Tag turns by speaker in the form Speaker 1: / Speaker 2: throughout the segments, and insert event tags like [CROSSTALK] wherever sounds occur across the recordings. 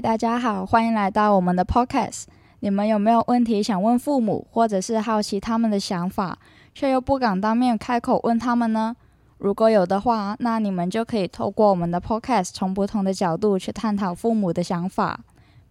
Speaker 1: 大家好，欢迎来到我们的 Podcast。你们有没有问题想问父母，或者是好奇他们的想法，却又不敢当面开口问他们呢？如果有的话，那你们就可以透过我们的 Podcast，从不同的角度去探讨父母的想法。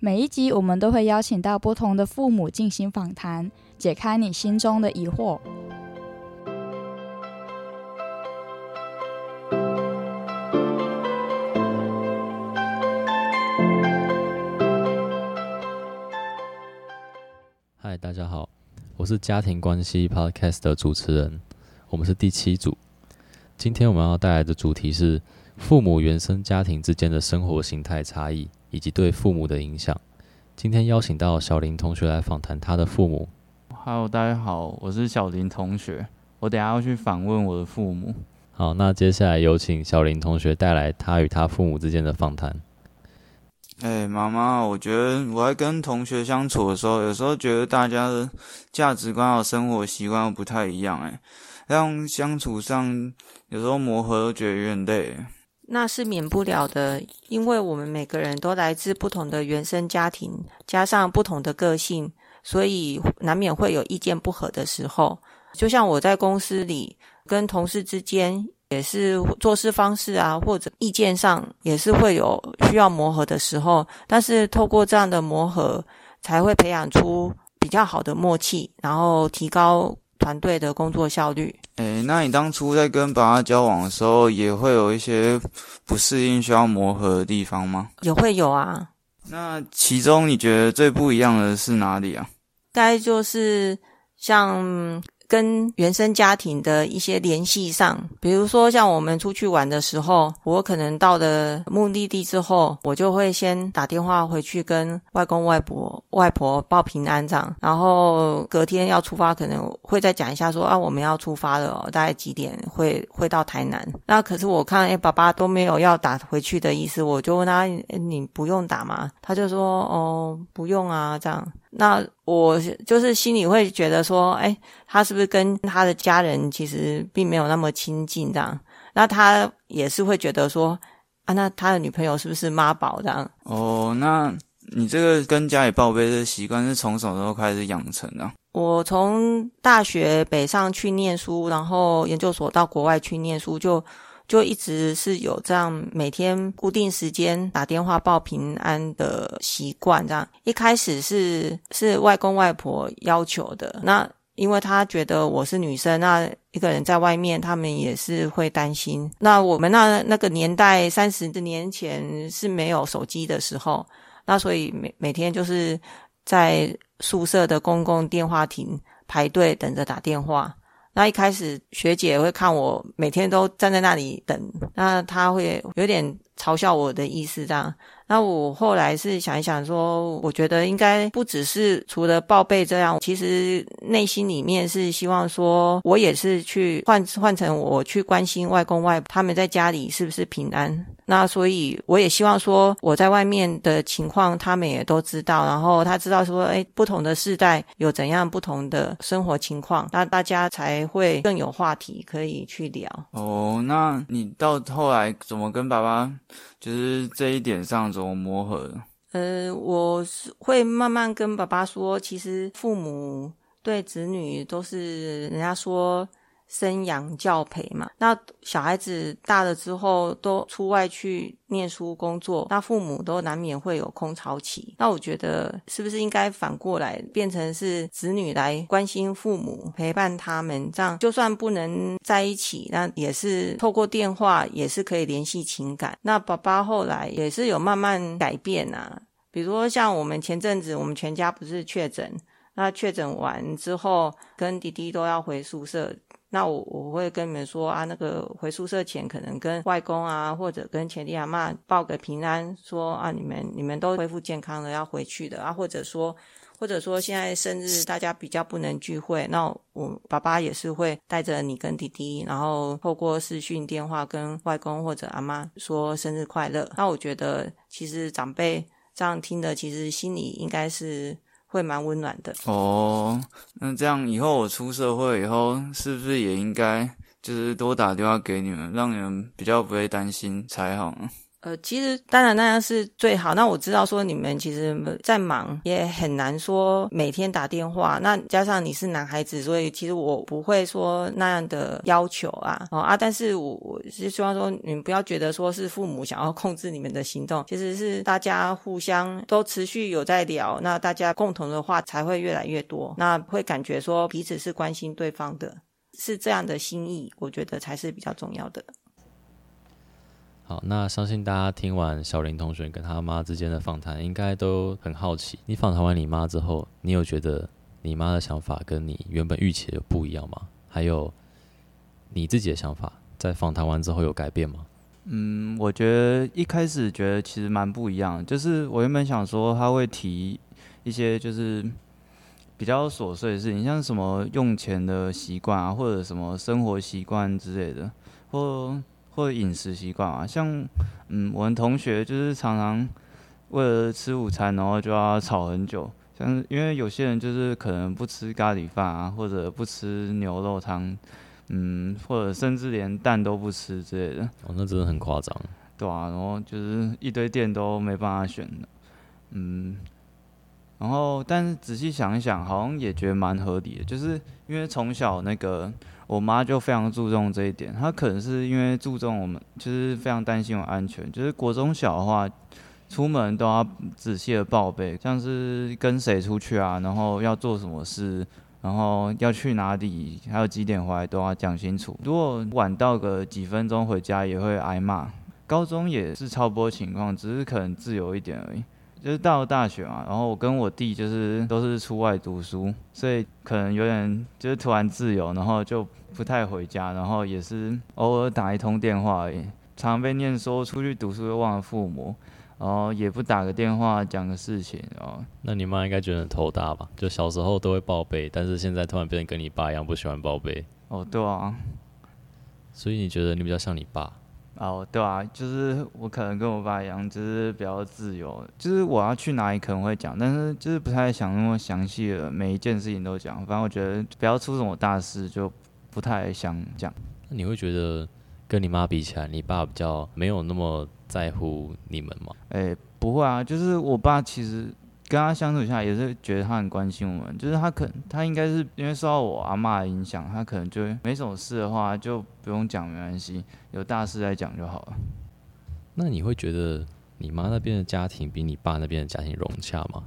Speaker 1: 每一集我们都会邀请到不同的父母进行访谈，解开你心中的疑惑。
Speaker 2: 嗨，大家好，我是家庭关系 Podcast 的主持人，我们是第七组。今天我们要带来的主题是父母原生家庭之间的生活形态差异以及对父母的影响。今天邀请到小林同学来访谈他的父母。
Speaker 3: Hello，大家好，我是小林同学，我等下要去访问我的父母。
Speaker 2: 好，那接下来有请小林同学带来他与他父母之间的访谈。
Speaker 3: 哎，妈妈，我觉得我在跟同学相处的时候，有时候觉得大家的价值观和生活习惯不太一样，哎，让相处上有时候磨合都觉得有点累。
Speaker 4: 那是免不了的，因为我们每个人都来自不同的原生家庭，加上不同的个性，所以难免会有意见不合的时候。就像我在公司里跟同事之间。也是做事方式啊，或者意见上也是会有需要磨合的时候，但是透过这样的磨合，才会培养出比较好的默契，然后提高团队的工作效率。
Speaker 3: 诶，那你当初在跟爸爸交往的时候，也会有一些不适应需要磨合的地方吗？
Speaker 4: 也会有啊。
Speaker 3: 那其中你觉得最不一样的是哪里啊？
Speaker 4: 该就是像。跟原生家庭的一些联系上，比如说像我们出去玩的时候，我可能到了目的地之后，我就会先打电话回去跟外公外婆、外婆报平安这样，然后隔天要出发，可能会再讲一下说啊，我们要出发了，大概几点会会到台南。那可是我看哎，爸爸都没有要打回去的意思，我就问他，你不用打吗？他就说哦，不用啊，这样。那我就是心里会觉得说，哎，他是不是跟他的家人其实并没有那么亲近这样？那他也是会觉得说，啊，那他的女朋友是不是妈宝这样？
Speaker 3: 哦，那你这个跟家里报备的习惯是从什么时候开始养成的？
Speaker 4: 我从大学北上去念书，然后研究所到国外去念书就。就一直是有这样每天固定时间打电话报平安的习惯，这样一开始是是外公外婆要求的，那因为他觉得我是女生，那一个人在外面，他们也是会担心。那我们那那个年代三十年前是没有手机的时候，那所以每每天就是在宿舍的公共电话亭排队等着打电话。那一开始学姐会看我每天都站在那里等，那她会有点嘲笑我的意思这样。那我后来是想一想，说我觉得应该不只是除了报备这样，其实内心里面是希望说，我也是去换换成我去关心外公外婆他们在家里是不是平安。那所以我也希望说，我在外面的情况他们也都知道，然后他知道说，哎，不同的世代有怎样不同的生活情况，那大家才会更有话题可以去聊。
Speaker 3: 哦，那你到后来怎么跟爸爸？就是这一点上怎么磨合？
Speaker 4: 呃，我是会慢慢跟爸爸说，其实父母对子女都是人家说。生养教培嘛，那小孩子大了之后都出外去念书工作，那父母都难免会有空巢期。那我觉得是不是应该反过来变成是子女来关心父母，陪伴他们，这样就算不能在一起，那也是透过电话也是可以联系情感。那爸爸后来也是有慢慢改变啊，比如说像我们前阵子我们全家不是确诊，那确诊完之后跟弟弟都要回宿舍。那我我会跟你们说啊，那个回宿舍前可能跟外公啊，或者跟前弟阿妈报个平安，说啊，你们你们都恢复健康了，要回去的啊，或者说或者说现在生日大家比较不能聚会，那我爸爸也是会带着你跟弟弟，然后透过视讯电话跟外公或者阿妈说生日快乐。那我觉得其实长辈这样听的，其实心里应该是。会蛮温暖的
Speaker 3: 哦。那这样以后我出社会以后，是不是也应该就是多打电话给你们，让你们比较不会担心才好？
Speaker 4: 呃，其实当然那样是最好。那我知道说你们其实在忙，也很难说每天打电话。那加上你是男孩子，所以其实我不会说那样的要求啊。哦啊，但是我我是希望说你们不要觉得说是父母想要控制你们的行动，其实是大家互相都持续有在聊，那大家共同的话才会越来越多，那会感觉说彼此是关心对方的，是这样的心意，我觉得才是比较重要的。
Speaker 2: 好，那相信大家听完小林同学跟他妈之间的访谈，应该都很好奇。你访谈完你妈之后，你有觉得你妈的想法跟你原本预期的不一样吗？还有你自己的想法，在访谈完之后有改变吗？
Speaker 3: 嗯，我觉得一开始觉得其实蛮不一样，就是我原本想说他会提一些就是比较琐碎的事情，像什么用钱的习惯啊，或者什么生活习惯之类的，或。或者饮食习惯啊，像嗯，我们同学就是常常为了吃午餐，然后就要吵很久。像因为有些人就是可能不吃咖喱饭啊，或者不吃牛肉汤，嗯，或者甚至连蛋都不吃之类的。
Speaker 2: 哦，那真的很夸张。
Speaker 3: 对啊，然后就是一堆店都没办法选的，嗯。然后，但是仔细想一想，好像也觉得蛮合理的，就是因为从小那个。我妈就非常注重这一点，她可能是因为注重我们，就是非常担心我安全。就是国中小的话，出门都要仔细的报备，像是跟谁出去啊，然后要做什么事，然后要去哪里，还有几点回来都要讲清楚。如果晚到个几分钟回家，也会挨骂。高中也是差不多情况，只是可能自由一点而已。就是到了大学嘛，然后我跟我弟就是都是出外读书，所以可能有点就是突然自由，然后就不太回家，然后也是偶尔打一通电话而已。常被念说出去读书又忘了父母，然后也不打个电话讲个事情，然后
Speaker 2: 那你妈应该觉得很头大吧？就小时候都会报备，但是现在突然变成跟你爸一样不喜欢报备。
Speaker 3: 哦，对啊，
Speaker 2: 所以你觉得你比较像你爸？
Speaker 3: 哦，对啊，就是我可能跟我爸一样，就是比较自由，就是我要去哪里可能会讲，但是就是不太想那么详细的每一件事情都讲。反正我觉得不要出什么大事，就不太想讲。
Speaker 2: 那你会觉得跟你妈比起来，你爸比较没有那么在乎你们吗？
Speaker 3: 哎，不会啊，就是我爸其实。跟他相处下来也是觉得他很关心我们，就是他可他应该是因为受到我阿妈的影响，他可能就没什么事的话就不用讲没关系，有大事再讲就好了。
Speaker 2: 那你会觉得你妈那边的家庭比你爸那边的家庭融洽吗？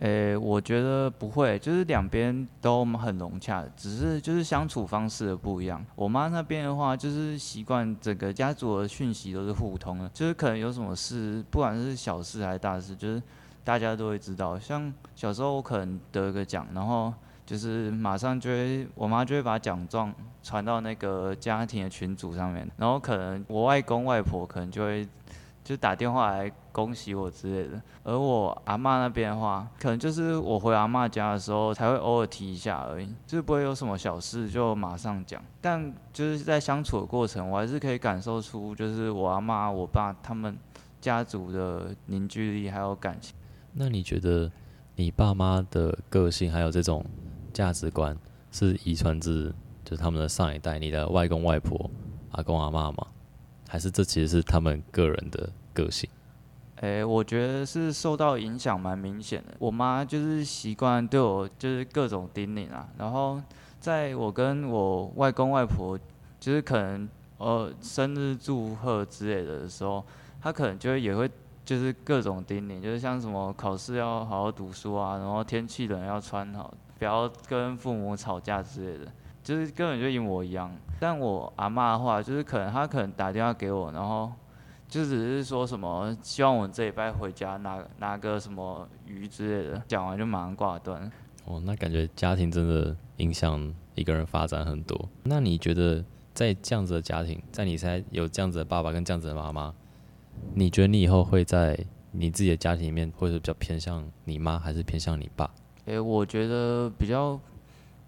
Speaker 3: 诶，我觉得不会，就是两边都很融洽，只是就是相处方式的不一样。我妈那边的话，就是习惯整个家族的讯息都是互通的，就是可能有什么事，不管是小事还是大事，就是。大家都会知道，像小时候我可能得个奖，然后就是马上就会，我妈就会把奖状传到那个家庭的群组上面，然后可能我外公外婆可能就会就打电话来恭喜我之类的，而我阿妈那边的话，可能就是我回阿妈家的时候才会偶尔提一下而已，就是不会有什么小事就马上讲，但就是在相处的过程，我还是可以感受出就是我阿妈、我爸他们家族的凝聚力还有感情。
Speaker 2: 那你觉得你爸妈的个性还有这种价值观是遗传自就是他们的上一代，你的外公外婆、阿公阿妈吗？还是这其实是他们个人的个性？
Speaker 3: 诶，我觉得是受到影响蛮明显的。我妈就是习惯对我就是各种叮咛啊，然后在我跟我外公外婆就是可能呃生日祝贺之类的时候，她可能就会也会。就是各种叮咛，就是像什么考试要好好读书啊，然后天气冷要穿好，不要跟父母吵架之类的，就是根本就一模一样。但我阿妈的话，就是可能她可能打电话给我，然后就只是说什么希望我这礼拜回家拿拿个什么鱼之类的，讲完就马上挂断。
Speaker 2: 哦，那感觉家庭真的影响一个人发展很多。那你觉得在这样子的家庭，在你现在有这样子的爸爸跟这样子的妈妈？你觉得你以后会在你自己的家庭里面，会是比较偏向你妈，还是偏向你爸？
Speaker 3: 诶，我觉得比较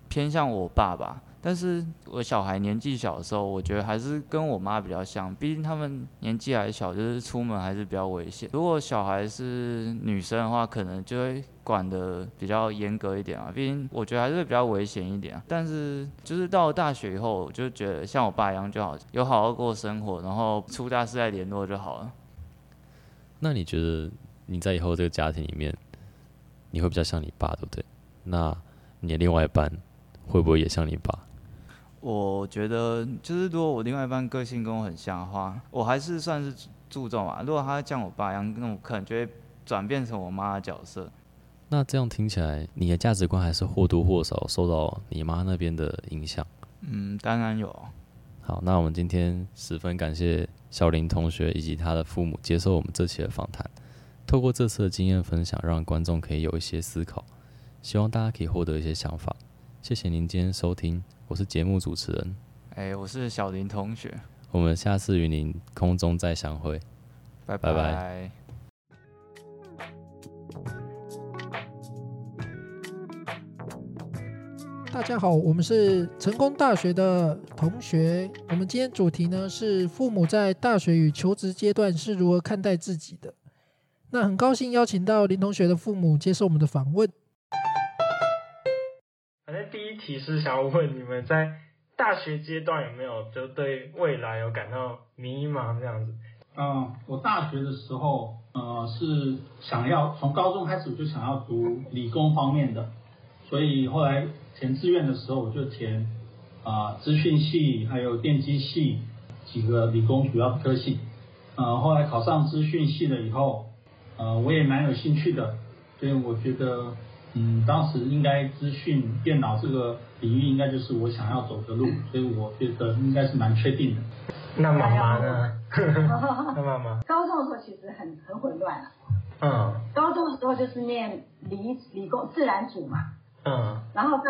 Speaker 3: 偏向我爸吧。但是我小孩年纪小的时候，我觉得还是跟我妈比较像，毕竟他们年纪还小，就是出门还是比较危险。如果小孩是女生的话，可能就会管的比较严格一点啊，毕竟我觉得还是比较危险一点啊。但是就是到了大学以后，我就觉得像我爸一样就好，有好好过生活，然后出大事再联络就好了。
Speaker 2: 那你觉得你在以后这个家庭里面，你会比较像你爸，对不对？那你的另外一半会不会也像你爸？
Speaker 3: 我觉得就是如果我另外一半个性跟我很像的话，我还是算是注重啊。如果他像我爸一样，那我可能就会转变成我妈的角色。
Speaker 2: 那这样听起来，你的价值观还是或多或少受到你妈那边的影响。
Speaker 3: 嗯，当然有。
Speaker 2: 好，那我们今天十分感谢小林同学以及他的父母接受我们这期的访谈。透过这次的经验分享，让观众可以有一些思考，希望大家可以获得一些想法。谢谢您今天收听，我是节目主持人，
Speaker 3: 哎，我是小林同学，
Speaker 2: 我们下次与您空中再相会，
Speaker 3: 拜
Speaker 2: 拜拜
Speaker 3: 拜。
Speaker 5: 大家好，我们是成功大学的同学。我们今天主题呢是父母在大学与求职阶段是如何看待自己的。那很高兴邀请到林同学的父母接受我们的访问。
Speaker 6: 那第一题是想要问你们在大学阶段有没有就对未来有感到迷茫这样子？
Speaker 7: 嗯，我大学的时候，呃，是想要从高中开始我就想要读理工方面的，所以后来填志愿的时候我就填啊资讯系还有电机系几个理工主要的科系。呃，后来考上资讯系了以后，呃，我也蛮有兴趣的，所以我觉得，嗯，当时应该资讯电脑这个领域应该就是我想要走的路，所以我觉得应该是蛮确定的。
Speaker 6: 那妈妈呢？那妈妈，[LAUGHS]
Speaker 8: 高中的时候其实很很混乱啊。
Speaker 6: 嗯
Speaker 8: 高中的时候就是念理理工自然组嘛，
Speaker 6: 嗯
Speaker 8: 然后到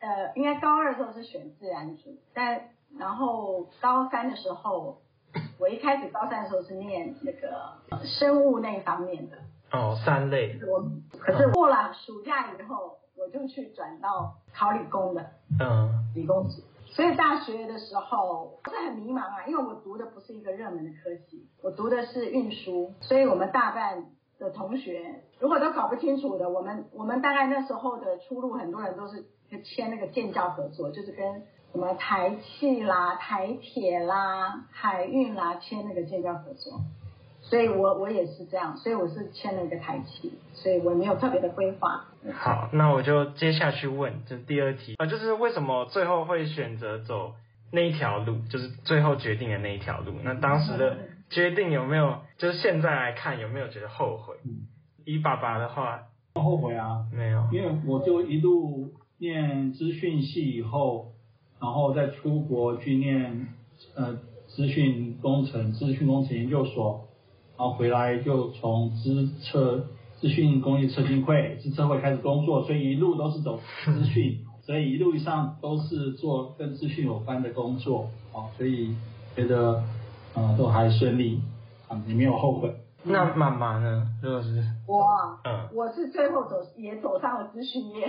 Speaker 8: 呃应该高二的时候是选自然组，但然后高三的时候，我一开始高三的时候是念那个呃生物那一方面的，
Speaker 6: 哦，三类，
Speaker 8: 我可是过了暑假以后，我就去转到考理工的
Speaker 6: 嗯
Speaker 8: 理工组。所以大学的时候是很迷茫啊，因为我读的不是一个热门的科系，我读的是运输，所以我们大半的同学如果都搞不清楚的，我们我们大概那时候的出路，很多人都是签那个建教合作，就是跟什么台气啦、台铁啦、海运啦签那个建教合作。所以我我也是这样，所以我是签了一个台企，所以我没有特别的规划。
Speaker 6: 好，那我就接下去问，就第二题，啊，就是为什么最后会选择走那一条路，就是最后决定的那一条路？那当时的决定有没有，就是现在来看有没有觉得后悔？以爸爸的话，
Speaker 7: 不后悔啊，
Speaker 6: 没有，
Speaker 7: 因为我就一路念资讯系以后，然后再出国去念呃资讯工程、资讯工程研究所，然后回来就从资测资讯工业测进会、资测会开始工作，所以一路都是走资讯，所以一路上都是做跟资讯有关的工作，哦，所以觉得呃都还顺利，啊，也没有后悔。
Speaker 6: 那妈妈呢？如果是，
Speaker 8: 我啊
Speaker 6: 嗯
Speaker 8: 我是最后走也走上了资讯业。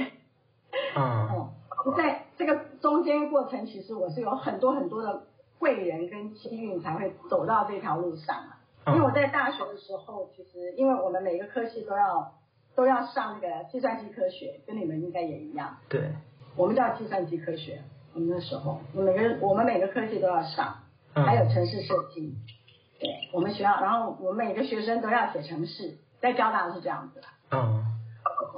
Speaker 6: 嗯 [LAUGHS]
Speaker 8: 嗯，在这个中间过程，其实我是有很多很多的贵人跟机运才会走到这条路上啊。因为我在大学的时候，其实因为我们每个科系都要都要上那个计算机科学，跟你们应该也一样，
Speaker 6: 对，
Speaker 8: 我们叫计算机科学。我们那时候，我们每个我们每个科系都要上，
Speaker 6: 嗯
Speaker 8: 还有城市设计。对，我们学校，然后我们每个学生都要写城市，在交大是这样子的。
Speaker 6: 嗯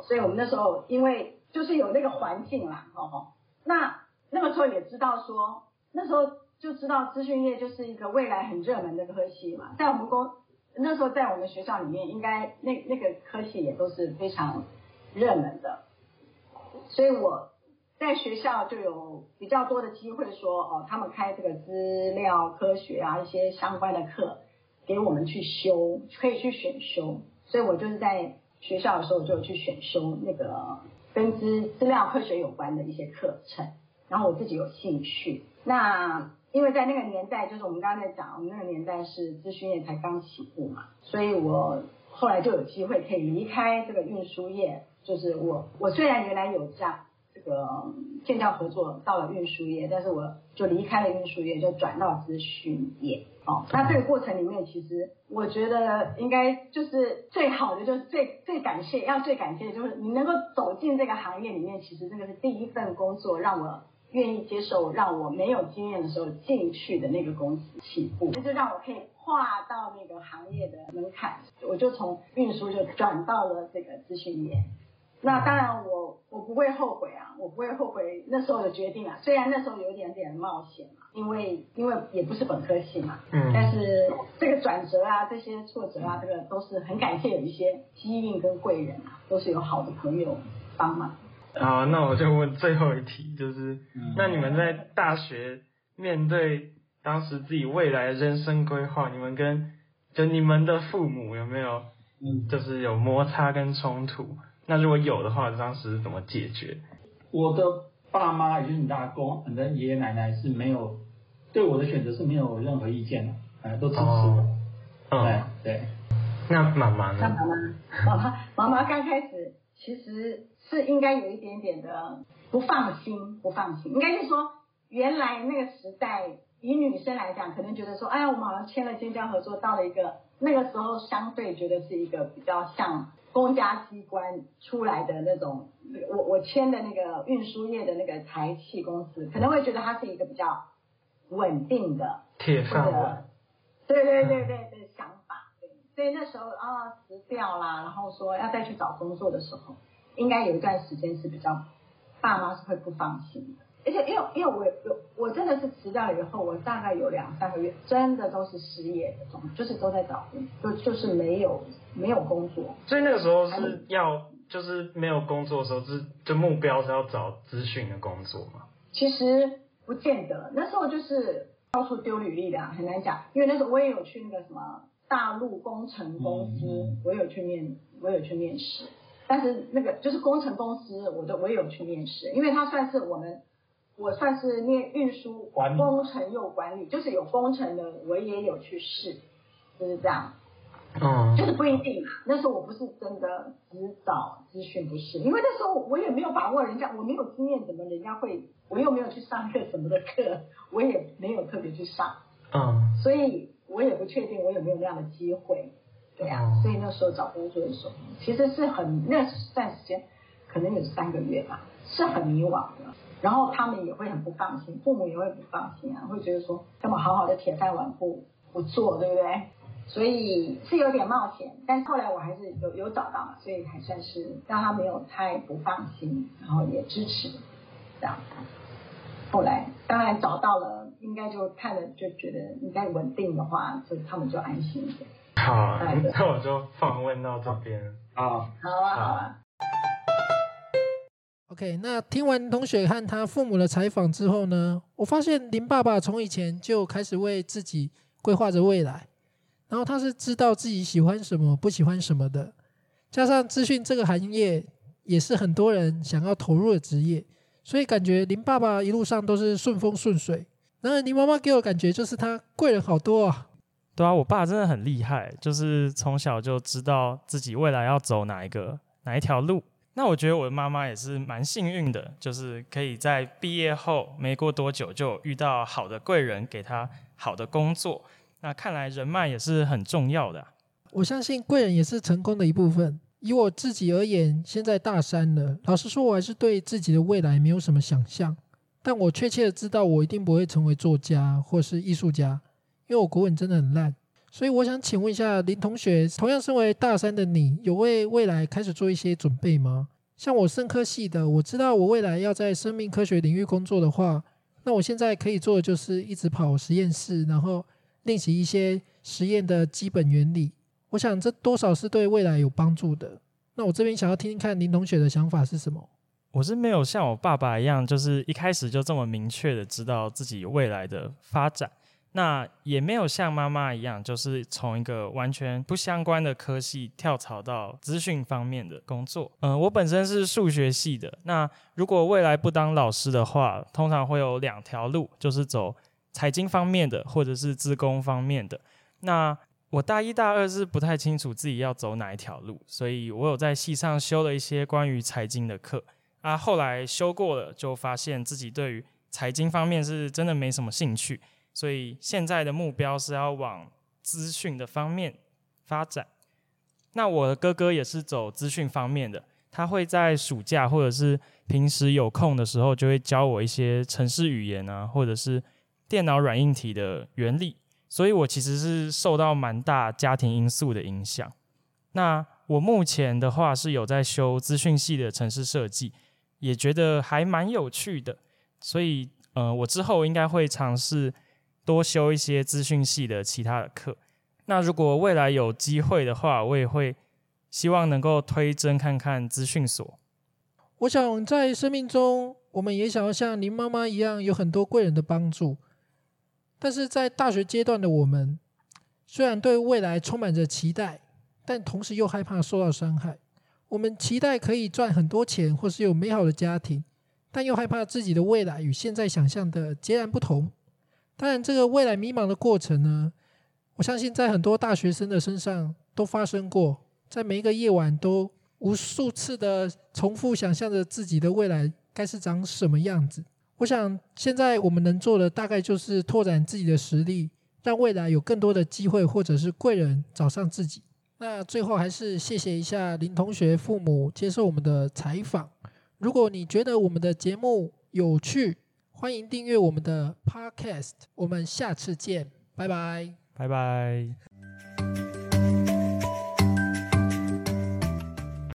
Speaker 8: 所以我们那时候因为就是有那个环境啦，哦吼，那那个时候也知道说，那时候就知道资讯业就是一个未来很热门的科系嘛，在我们公那时候在我们学校里面，应该那那个科系也都是非常热门的，所以我在学校就有比较多的机会说，哦，他们开这个资料科学啊一些相关的课给我们去修，可以去选修，所以我就是在学校的时候就去选修那个跟资资料科学有关的一些课程，然后我自己有兴趣。那因为在那个年代，就是我们刚刚在讲，我们那个年代是资讯业才刚起步嘛，所以我后来就有机会可以离开这个运输业。就是我我虽然原来有这样这个建教合作到了运输业，但是我就离开了运输业，就转到资讯业。哦，那这个过程里面，其实我觉得应该就是最好的，就是最最感谢，要最感谢的就是你能够走进这个行业里面，其实这个是第一份工作，让我愿意接受让我没有经验的时候进去的那个公司起步，那就让我可以跨到那个行业的门槛，我就从运输就转到了这个资讯业。那当然我我不会后悔啊，我不会后悔那时候的决定啊。虽然那时候有点点冒险嘛，因为因为也不是本科系嘛，
Speaker 6: 嗯，
Speaker 8: 但是这个转折啊，这些挫折啊，这个都是很感谢有一些机运跟贵人啊，都是有好的朋友帮忙。
Speaker 6: 好，那我就问最后一题，就是，那你们在大学面对当时自己未来的人生规划，你们跟就你们的父母有没有，
Speaker 7: 嗯
Speaker 6: 就是有摩擦跟冲突？那如果有的话，当时怎么解决？
Speaker 7: 我的爸妈，也就是你的阿公、你的爷爷奶奶是没有对我的选择是没有任何意见的，哎，都支持我。
Speaker 6: 哦
Speaker 7: 对
Speaker 6: 嗯，
Speaker 7: 对，
Speaker 6: 那妈妈呢？
Speaker 8: 那妈妈，[LAUGHS] 妈妈，妈妈刚开始其实是应该有一点点的不放心，不放心，应该是说原来那个时代，以女生来讲，可能觉得说，哎呀，我们好像签了建交合作，到了一个那个时候相对觉得是一个比较像公家机关出来的那种，我我签的那个运输业的那个台气公司，可能会觉得它是一个比较稳定的，
Speaker 6: 铁饭碗。
Speaker 8: 对对对对对想法，对，所以那时候啊辞掉啦，然后说要再去找工作的时候，应该有一段时间是比较爸妈是会不放心的，而且因为因为我有我真的是辞掉了以后，我大概有两三个月真的都是失业的状态，就是都在找工，就就是没有没有工作，
Speaker 6: 所以那个时候是要就是没有工作的时候，是就目标是要找资讯的工作嘛？
Speaker 8: 其实不见得，那时候就是到处丢履历的、啊，很难讲。因为那时候我也有去那个什么大陆工程公司，
Speaker 7: 嗯
Speaker 8: 我有去面，我有去面试。但是那个就是工程公司，我都我也有去面试，因为它算是我们，我算是念运输
Speaker 7: 管理
Speaker 8: 工程又管理，就是有工程的，我也有去试，就是这样。
Speaker 6: 嗯
Speaker 8: 就是不一定嘛。那时候我不是真的只找咨询，不是，因为那时候我也没有把握人家，我没有经验，怎么人家会？我又没有去上个什么的课，我也没有特别去上，
Speaker 6: 嗯
Speaker 8: 所以我也不确定我有没有那样的机会。对啊，
Speaker 6: 哦
Speaker 8: 所以那时候找工作的时候，其实是很那段时间可能有三个月吧，是很迷惘的。然后他们也会很不放心，父母也会不放心啊，会觉得说干嘛好好的铁饭碗不不做，对不对？所以是有点冒险，但是后来我还是有有找到嘛，所以还算是让他没有太不放心，然后也支持这样。后来当然找到了，应该就看了就觉得应该稳定的话，就他们就安心一点。
Speaker 6: 好，那我就访问到这边。
Speaker 7: 啊，
Speaker 8: 好啊，好啊。
Speaker 5: OK，那听完同学和他父母的采访之后呢，我发现林爸爸从以前就开始为自己规划着未来，然后他是知道自己喜欢什么、不喜欢什么的，加上资讯这个行业也是很多人想要投入的职业，所以感觉林爸爸一路上都是顺风顺水。然而林妈妈给我感觉就是他贵人好多啊，
Speaker 9: 对啊，我爸真的很厉害，就是从小就知道自己未来要走哪一个哪一条路。那我觉得我的妈妈也是蛮幸运的，就是可以在毕业后没过多久就遇到好的贵人，给她好的工作。那看来人脉也是很重要的、
Speaker 5: 我相信贵人也是成功的一部分。以我自己而言，现在大三了，老实说，我还是对自己的未来没有什么想象。但我确切的知道，我一定不会成为作家或是艺术家，因为我国文真的很烂。所以我想请问一下林同学，同样身为大三的你，有为未来开始做一些准备吗？像我生科系的，我知道我未来要在生命科学领域工作的话，那我现在可以做的就是一直跑实验室，然后练习一些实验的基本原理。我想这多少是对未来有帮助的。那我这边想要听听看林同学的想法是什么？
Speaker 9: 我是没有像我爸爸一样，就是一开始就这么明确的知道自己未来的发展。那也没有像妈妈一样，就是从一个完全不相关的科系跳槽到资讯方面的工作。嗯、我本身是数学系的，那如果未来不当老师的话，通常会有两条路，就是走财经方面的，或者是资工方面的。那我大一大二是不太清楚自己要走哪一条路，所以我有在系上修了一些关于财经的课。啊，后来修过了，就发现自己对于财经方面是真的没什么兴趣，所以现在的目标是要往资讯的方面发展。那我的哥哥也是走资讯方面的，他会在暑假或者是平时有空的时候，就会教我一些程式语言啊，或者是电脑软硬体的原理。所以我其实是受到蛮大家庭因素的影响。那我目前的话是有在修资讯系的城市设计，也觉得还蛮有趣的。所以，呃，我之后应该会尝试多修一些资讯系的其他的课。那如果未来有机会的话，我也会希望能够推甄看看资讯所。
Speaker 5: 我想在生命中，我们也想要像林妈妈一样，有很多贵人的帮助。但是在大学阶段的我们，虽然对未来充满着期待，但同时又害怕受到伤害。我们期待可以赚很多钱，或是有美好的家庭，但又害怕自己的未来与现在想象的截然不同。当然，这个未来迷茫的过程呢，我相信在很多大学生的身上都发生过，在每一个夜晚都无数次的重复想象着自己的未来该是长什么样子。我想，现在我们能做的大概就是拓展自己的实力，让未来有更多的机会或者是贵人找上自己。那最后还是谢谢一下林同学父母接受我们的采访。如果你觉得我们的节目有趣，欢迎订阅我们的 Podcast。我们下次见，拜拜，
Speaker 9: 拜拜。